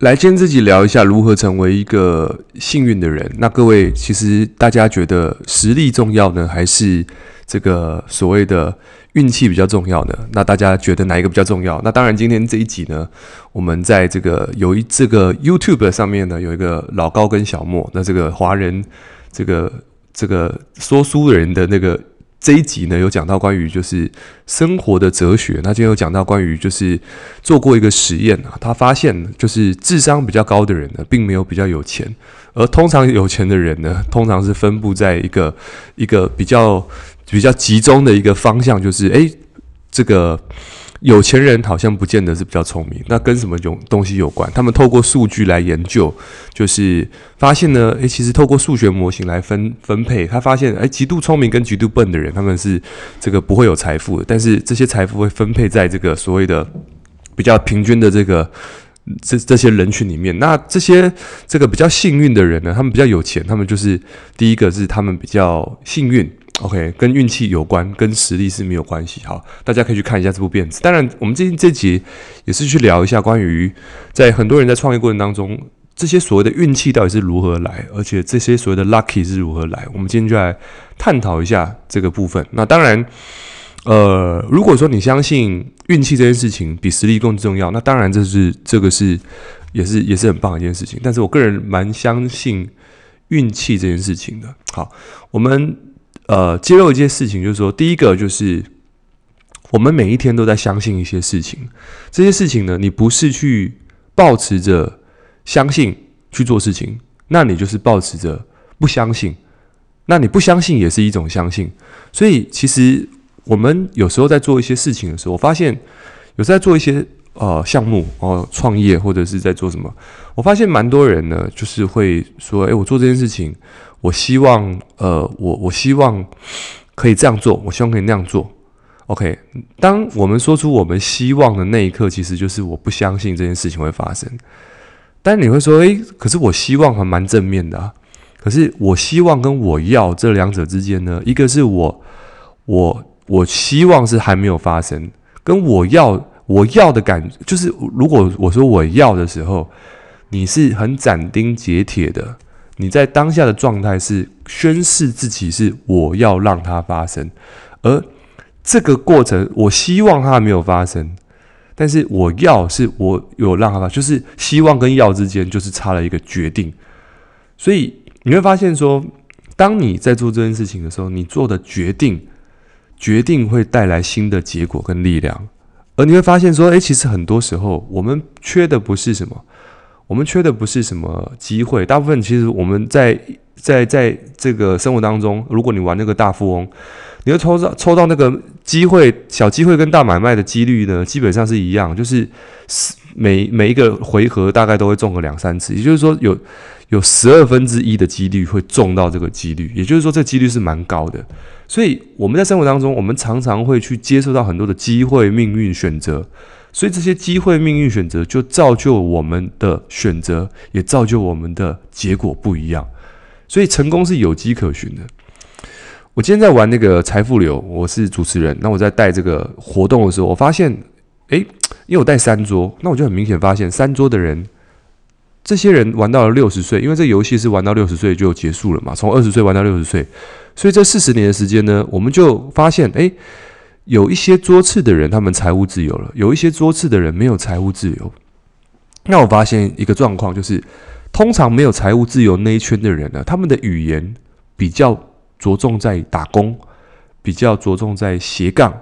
来，今天自己聊一下如何成为一个幸运的人。那各位，其实大家觉得实力重要呢，还是这个所谓的运气比较重要呢？那大家觉得哪一个比较重要？那当然，今天这一集呢，我们在这个有一这个 YouTube 上面呢，有一个老高跟小莫，那这个华人这个这个说书人的那个。这一集呢，有讲到关于就是生活的哲学。那今天有讲到关于就是做过一个实验啊，他发现就是智商比较高的人呢，并没有比较有钱，而通常有钱的人呢，通常是分布在一个一个比较比较集中的一个方向，就是诶，这个。有钱人好像不见得是比较聪明，那跟什么有东西有关？他们透过数据来研究，就是发现呢，诶，其实透过数学模型来分分配，他发现，诶，极度聪明跟极度笨的人，他们是这个不会有财富的，但是这些财富会分配在这个所谓的比较平均的这个这这些人群里面。那这些这个比较幸运的人呢，他们比较有钱，他们就是第一个是他们比较幸运。OK，跟运气有关，跟实力是没有关系。好，大家可以去看一下这部片子。当然，我们今天这集也是去聊一下关于在很多人在创业过程当中，这些所谓的运气到底是如何来，而且这些所谓的 lucky 是如何来。我们今天就来探讨一下这个部分。那当然，呃，如果说你相信运气这件事情比实力更重要，那当然这是这个是也是也是很棒的一件事情。但是我个人蛮相信运气这件事情的。好，我们。呃，揭露一件事情，就是说，第一个就是我们每一天都在相信一些事情，这些事情呢，你不是去抱持着相信去做事情，那你就是抱持着不相信，那你不相信也是一种相信。所以，其实我们有时候在做一些事情的时候，我发现有时候在做一些呃项目哦，创业或者是在做什么，我发现蛮多人呢，就是会说，诶，我做这件事情。我希望，呃，我我希望可以这样做，我希望可以那样做。OK，当我们说出我们希望的那一刻，其实就是我不相信这件事情会发生。但你会说，诶，可是我希望还蛮正面的啊。可是我希望跟我要这两者之间呢，一个是我我我希望是还没有发生，跟我要我要的感觉，就是如果我说我要的时候，你是很斩钉截铁的。你在当下的状态是宣示自己是我要让它发生，而这个过程我希望它没有发生，但是我要是我有让它发生，就是希望跟要之间就是差了一个决定，所以你会发现说，当你在做这件事情的时候，你做的决定决定会带来新的结果跟力量，而你会发现说，诶，其实很多时候我们缺的不是什么。我们缺的不是什么机会，大部分其实我们在在在这个生活当中，如果你玩那个大富翁，你会抽到抽到那个机会，小机会跟大买卖的几率呢，基本上是一样，就是每每一个回合大概都会中个两三次，也就是说有有十二分之一的几率会中到这个几率，也就是说这几率是蛮高的。所以我们在生活当中，我们常常会去接受到很多的机会、命运、选择。所以这些机会、命运、选择，就造就我们的选择，也造就我们的结果不一样。所以成功是有迹可循的。我今天在玩那个财富流，我是主持人。那我在带这个活动的时候，我发现，诶，因为我带三桌，那我就很明显发现，三桌的人，这些人玩到了六十岁，因为这游戏是玩到六十岁就结束了嘛，从二十岁玩到六十岁，所以这四十年的时间呢，我们就发现，诶。有一些桌次的人，他们财务自由了；有一些桌次的人没有财务自由。那我发现一个状况，就是通常没有财务自由那一圈的人呢，他们的语言比较着重在打工，比较着重在斜杠。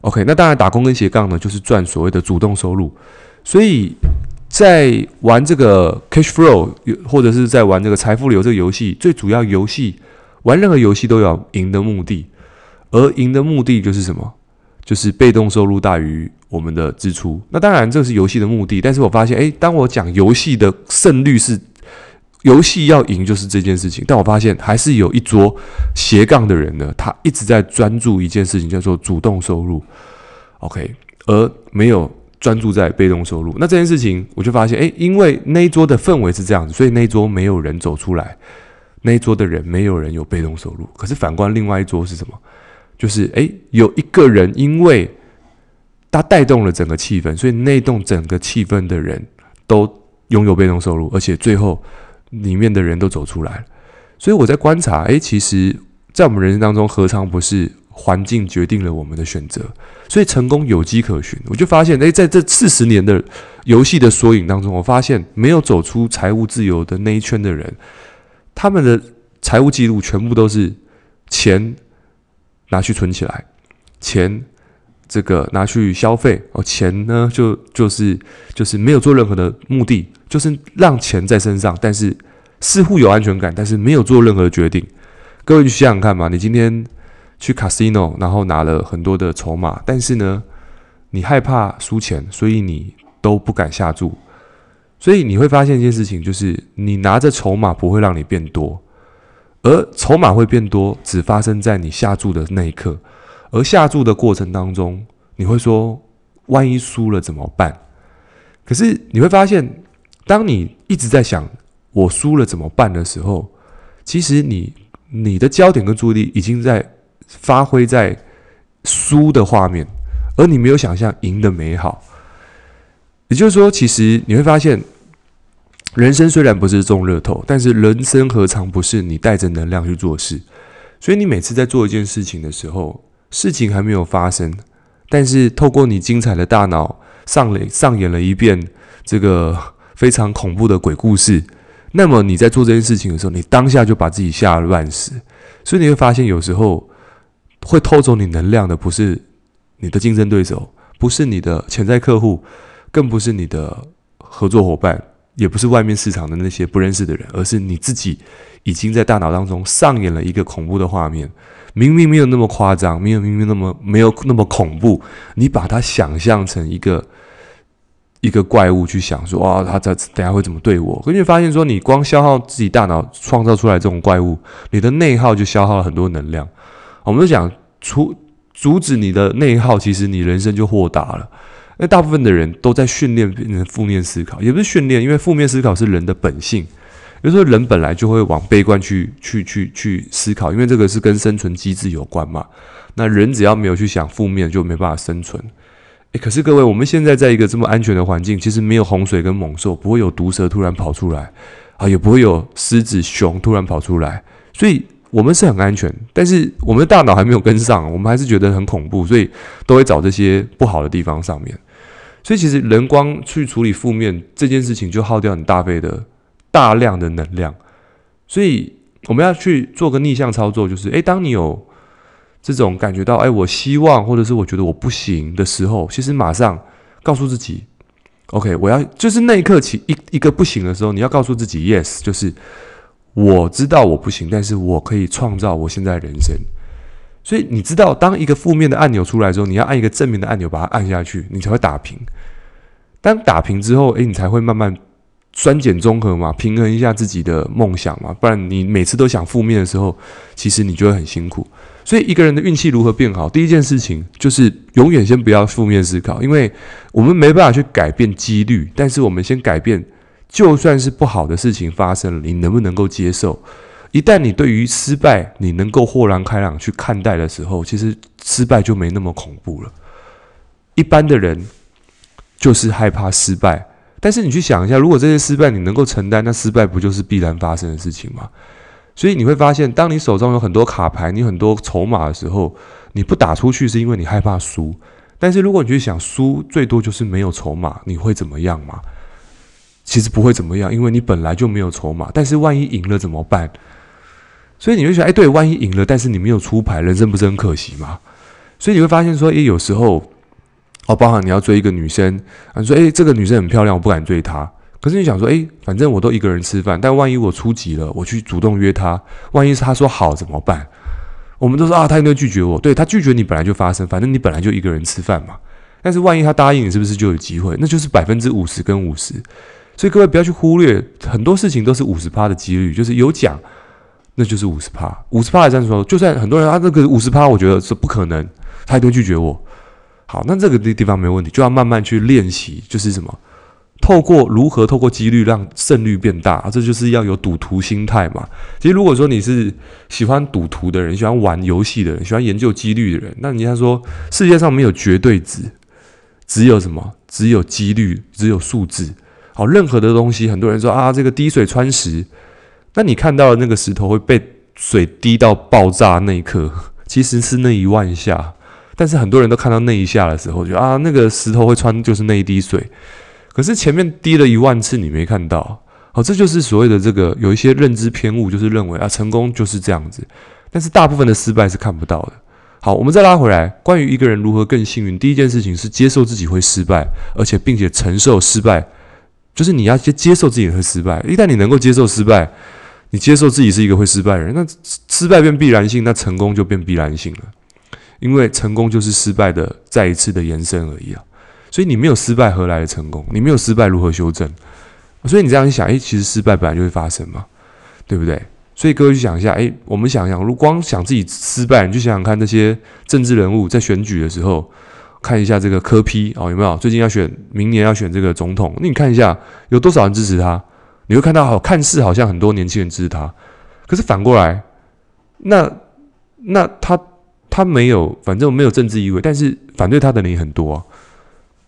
OK，那当然打工跟斜杠呢，就是赚所谓的主动收入。所以在玩这个 cash flow，或者是在玩这个财富流这个游戏，最主要游戏玩任何游戏都有赢的目的，而赢的目的就是什么？就是被动收入大于我们的支出，那当然这是游戏的目的。但是我发现，诶，当我讲游戏的胜率是游戏要赢，就是这件事情。但我发现还是有一桌斜杠的人呢，他一直在专注一件事情，叫做主动收入，OK，而没有专注在被动收入。那这件事情，我就发现，诶，因为那一桌的氛围是这样子，所以那一桌没有人走出来，那一桌的人没有人有被动收入。可是反观另外一桌是什么？就是诶，有一个人，因为他带动了整个气氛，所以内动整个气氛的人都拥有被动收入，而且最后里面的人都走出来了。所以我在观察，诶，其实，在我们人生当中，何尝不是环境决定了我们的选择？所以成功有迹可循。我就发现，诶，在这四十年的游戏的缩影当中，我发现没有走出财务自由的那一圈的人，他们的财务记录全部都是钱拿去存起来，钱这个拿去消费哦，钱呢就就是就是没有做任何的目的，就是让钱在身上，但是。似乎有安全感，但是没有做任何决定。各位去想想看嘛，你今天去 casino，然后拿了很多的筹码，但是呢，你害怕输钱，所以你都不敢下注。所以你会发现一件事情，就是你拿着筹码不会让你变多，而筹码会变多，只发生在你下注的那一刻。而下注的过程当中，你会说，万一输了怎么办？可是你会发现，当你一直在想。我输了怎么办的时候，其实你你的焦点跟注意力已经在发挥在输的画面，而你没有想象赢的美好。也就是说，其实你会发现，人生虽然不是中乐透，但是人生何尝不是你带着能量去做事？所以你每次在做一件事情的时候，事情还没有发生，但是透过你精彩的大脑上了上演了一遍这个非常恐怖的鬼故事。那么你在做这件事情的时候，你当下就把自己吓乱死，所以你会发现，有时候会偷走你能量的不是你的竞争对手，不是你的潜在客户，更不是你的合作伙伴，也不是外面市场的那些不认识的人，而是你自己已经在大脑当中上演了一个恐怖的画面。明明没有那么夸张，没有明明那么没有那么恐怖，你把它想象成一个。一个怪物去想说，哇，他在等下会怎么对我？可你发现说，你光消耗自己大脑创造出来这种怪物，你的内耗就消耗了很多能量。我们就讲，除阻止你的内耗，其实你人生就豁达了。那大部分的人都在训练变成负面思考，也不是训练，因为负面思考是人的本性。有时候人本来就会往悲观去去去去思考，因为这个是跟生存机制有关嘛。那人只要没有去想负面，就没办法生存。诶，可是各位，我们现在在一个这么安全的环境，其实没有洪水跟猛兽，不会有毒蛇突然跑出来，啊，也不会有狮子、熊突然跑出来，所以我们是很安全。但是我们的大脑还没有跟上，我们还是觉得很恐怖，所以都会找这些不好的地方上面。所以其实人光去处理负面这件事情，就耗掉很大倍的大量的能量。所以我们要去做个逆向操作，就是诶，当你有。这种感觉到，哎，我希望，或者是我觉得我不行的时候，其实马上告诉自己，OK，我要就是那一刻起一一个不行的时候，你要告诉自己，Yes，就是我知道我不行，但是我可以创造我现在人生。所以你知道，当一个负面的按钮出来之后，你要按一个正面的按钮把它按下去，你才会打平。当打平之后，哎，你才会慢慢酸碱中和嘛，平衡一下自己的梦想嘛，不然你每次都想负面的时候，其实你就会很辛苦。所以一个人的运气如何变好？第一件事情就是永远先不要负面思考，因为我们没办法去改变几率，但是我们先改变，就算是不好的事情发生了，你能不能够接受？一旦你对于失败你能够豁然开朗去看待的时候，其实失败就没那么恐怖了。一般的人就是害怕失败，但是你去想一下，如果这些失败你能够承担，那失败不就是必然发生的事情吗？所以你会发现，当你手中有很多卡牌，你很多筹码的时候，你不打出去是因为你害怕输。但是如果你去想输，最多就是没有筹码，你会怎么样吗？其实不会怎么样，因为你本来就没有筹码。但是万一赢了怎么办？所以你会想，哎，对，万一赢了，但是你没有出牌，人生不是很可惜吗？所以你会发现说，哎，有时候，哦，包含你要追一个女生，你说，哎，这个女生很漂亮，我不敢追她。可是你想说，诶，反正我都一个人吃饭，但万一我出级了，我去主动约她，万一是他说好怎么办？我们都说啊，她应该拒绝我，对，她拒绝你本来就发生，反正你本来就一个人吃饭嘛。但是万一她答应你，是不是就有机会？那就是百分之五十跟五十。所以各位不要去忽略，很多事情都是五十趴的几率，就是有奖，那就是五十趴。五十趴来说，就算很多人啊，那个五十趴，我觉得是不可能，他一定拒绝我。好，那这个地地方没问题，就要慢慢去练习，就是什么？透过如何透过几率让胜率变大，这就是要有赌徒心态嘛。其实如果说你是喜欢赌徒的人，喜欢玩游戏的人，喜欢研究几率的人，那你要说世界上没有绝对值，只有什么？只有几率，只有数字。好，任何的东西，很多人说啊，这个滴水穿石，那你看到的那个石头会被水滴到爆炸那一刻，其实是那一万下。但是很多人都看到那一下的时候，就啊，那个石头会穿，就是那一滴水。可是前面滴了一万次，你没看到。好，这就是所谓的这个有一些认知偏误，就是认为啊，成功就是这样子。但是大部分的失败是看不到的。好，我们再拉回来，关于一个人如何更幸运，第一件事情是接受自己会失败，而且并且承受失败，就是你要先接受自己会失败。一旦你能够接受失败，你接受自己是一个会失败的人，那失败变必然性，那成功就变必然性了。因为成功就是失败的再一次的延伸而已啊，所以你没有失败，何来的成功？你没有失败，如何修正？所以你这样一想，诶，其实失败本来就会发生嘛，对不对？所以各位去想一下，诶，我们想想，如果光想自己失败，你就想想看那些政治人物在选举的时候，看一下这个科批哦，有没有？最近要选，明年要选这个总统，那你看一下有多少人支持他？你会看到好，看似好像很多年轻人支持他，可是反过来，那那他。他没有，反正没有政治意味，但是反对他的人也很多啊。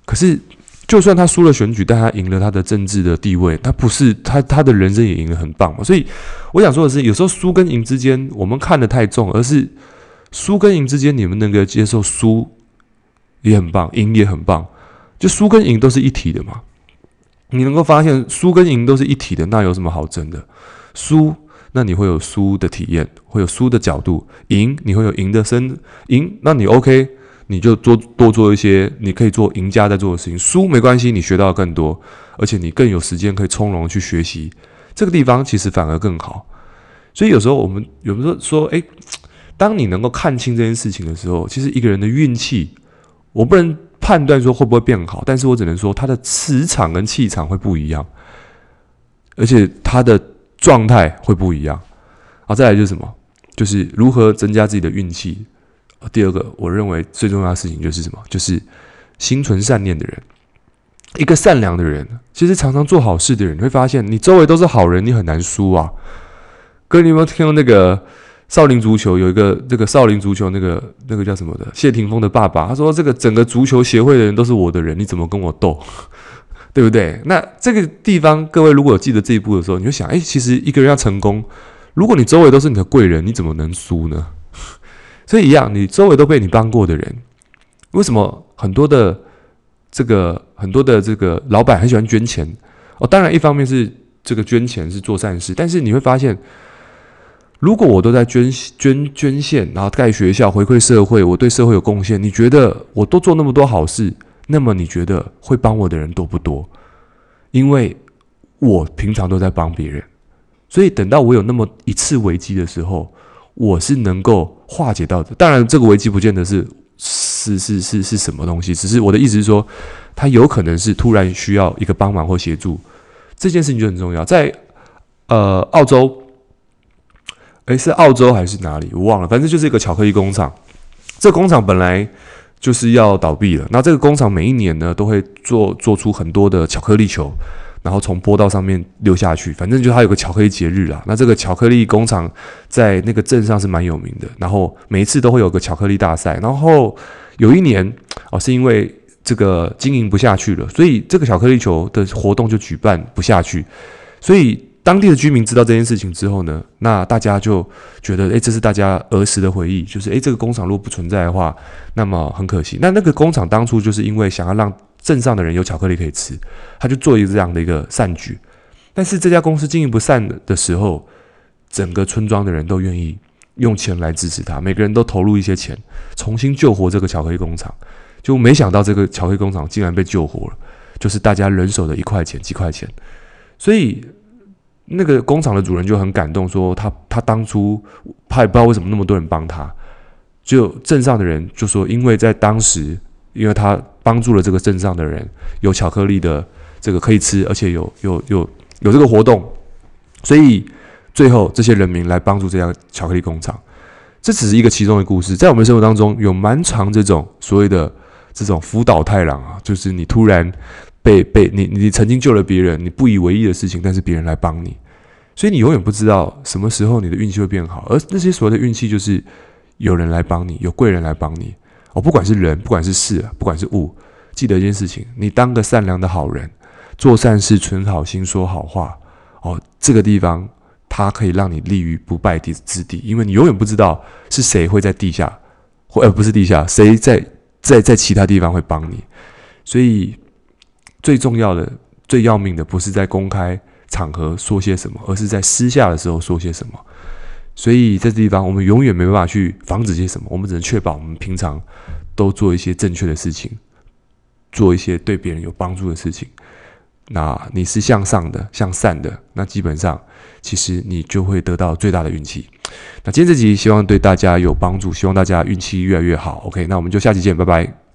可是，就算他输了选举，但他赢了他的政治的地位，他不是他他的人生也赢得很棒嘛。所以，我想说的是，有时候输跟赢之间，我们看得太重，而是输跟赢之间，你们能够接受输也很棒，赢也很棒，就输跟赢都是一体的嘛。你能够发现输跟赢都是一体的，那有什么好争的？输。那你会有输的体验，会有输的角度；赢你会有赢的身赢，那你 OK，你就多多做一些你可以做赢家在做的事情。输没关系，你学到更多，而且你更有时间可以从容去学习。这个地方其实反而更好。所以有时候我们有时候说，诶，当你能够看清这件事情的时候，其实一个人的运气，我不能判断说会不会变好，但是我只能说他的磁场跟气场会不一样，而且他的。状态会不一样，好，再来就是什么？就是如何增加自己的运气。第二个，我认为最重要的事情就是什么？就是心存善念的人，一个善良的人，其实常常做好事的人，你会发现你周围都是好人，你很难输啊。各位，你有没有听过那个少林足球有一个这个少林足球那个那个叫什么的谢霆锋的爸爸？他说：“这个整个足球协会的人都是我的人，你怎么跟我斗？” 对不对？那这个地方，各位如果有记得这一步的时候，你就想：哎，其实一个人要成功，如果你周围都是你的贵人，你怎么能输呢？所以一样，你周围都被你帮过的人，为什么很多的这个很多的这个老板很喜欢捐钱？哦，当然一方面是这个捐钱是做善事，但是你会发现，如果我都在捐捐捐献，然后盖学校回馈社会，我对社会有贡献，你觉得我都做那么多好事？那么你觉得会帮我的人多不多？因为我平常都在帮别人，所以等到我有那么一次危机的时候，我是能够化解到的。当然，这个危机不见得是是是是是什么东西，只是我的意思是说，他有可能是突然需要一个帮忙或协助，这件事情就很重要。在呃澳洲，诶，是澳洲还是哪里？我忘了，反正就是一个巧克力工厂。这工厂本来。就是要倒闭了。那这个工厂每一年呢，都会做做出很多的巧克力球，然后从坡道上面溜下去。反正就它有个巧克力节日啊。那这个巧克力工厂在那个镇上是蛮有名的。然后每一次都会有个巧克力大赛。然后有一年哦，是因为这个经营不下去了，所以这个巧克力球的活动就举办不下去。所以。当地的居民知道这件事情之后呢，那大家就觉得，诶，这是大家儿时的回忆，就是诶，这个工厂如果不存在的话，那么很可惜。那那个工厂当初就是因为想要让镇上的人有巧克力可以吃，他就做一个这样的一个善举。但是这家公司经营不善的时候，整个村庄的人都愿意用钱来支持他，每个人都投入一些钱，重新救活这个巧克力工厂。就没想到这个巧克力工厂竟然被救活了，就是大家人手的一块钱、几块钱，所以。那个工厂的主人就很感动，说他他当初他也不知道为什么那么多人帮他，就镇上的人就说，因为在当时，因为他帮助了这个镇上的人，有巧克力的这个可以吃，而且有有有有这个活动，所以最后这些人民来帮助这家巧克力工厂。这只是一个其中的故事，在我们生活当中有蛮长这种所谓的这种福岛太郎啊，就是你突然。被被你你曾经救了别人，你不以为意的事情，但是别人来帮你，所以你永远不知道什么时候你的运气会变好。而那些所谓的运气，就是有人来帮你，有贵人来帮你。哦，不管是人，不管是事，不管是物，记得一件事情：你当个善良的好人，做善事、存好心、说好话。哦，这个地方它可以让你立于不败地之地，因为你永远不知道是谁会在地下，或呃不是地下，谁在在在其他地方会帮你。所以最重要的、最要命的，不是在公开场合说些什么，而是在私下的时候说些什么。所以在这地方，我们永远没办法去防止些什么，我们只能确保我们平常都做一些正确的事情，做一些对别人有帮助的事情。那你是向上的、向善的，那基本上其实你就会得到最大的运气。那今天这集希望对大家有帮助，希望大家运气越来越好。OK，那我们就下期见，拜拜。